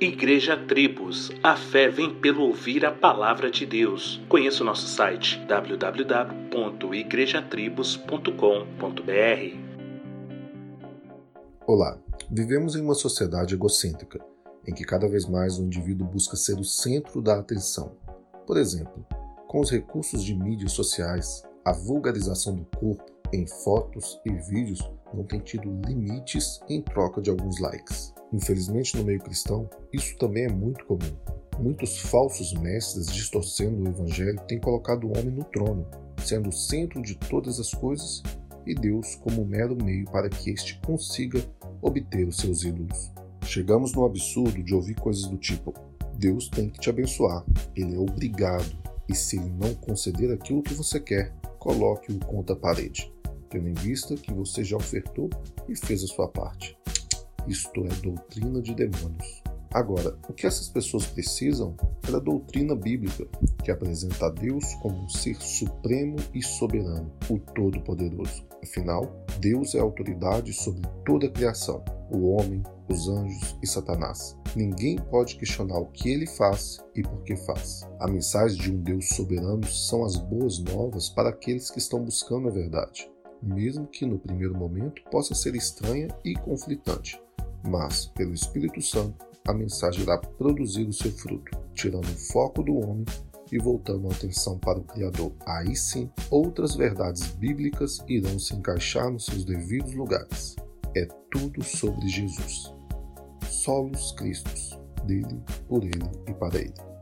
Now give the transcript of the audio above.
Igreja Tribos, a fé vem pelo ouvir a palavra de Deus. Conheça o nosso site www.igrejatribos.com.br. Olá, vivemos em uma sociedade egocêntrica, em que cada vez mais o indivíduo busca ser o centro da atenção. Por exemplo, com os recursos de mídias sociais, a vulgarização do corpo em fotos e vídeos não tem tido limites em troca de alguns likes. Infelizmente, no meio cristão, isso também é muito comum. Muitos falsos mestres distorcendo o evangelho têm colocado o homem no trono, sendo o centro de todas as coisas e Deus como mero meio para que este consiga obter os seus ídolos. Chegamos no absurdo de ouvir coisas do tipo: Deus tem que te abençoar, ele é obrigado, e se ele não conceder aquilo que você quer, coloque-o contra a parede, tendo em vista que você já ofertou e fez a sua parte. Isto é doutrina de demônios. Agora, o que essas pessoas precisam é da doutrina bíblica, que apresenta a Deus como um ser supremo e soberano, o Todo-Poderoso. Afinal, Deus é autoridade sobre toda a criação, o homem, os anjos e Satanás. Ninguém pode questionar o que ele faz e por que faz. A mensagem de um Deus soberano são as boas novas para aqueles que estão buscando a verdade, mesmo que no primeiro momento possa ser estranha e conflitante mas, pelo Espírito Santo, a mensagem irá produzir o seu fruto, tirando o foco do homem e voltando a atenção para o Criador. Aí sim, outras verdades bíblicas irão se encaixar nos seus devidos lugares. É tudo sobre Jesus. Solos Cristos, dele, por ele e para ele.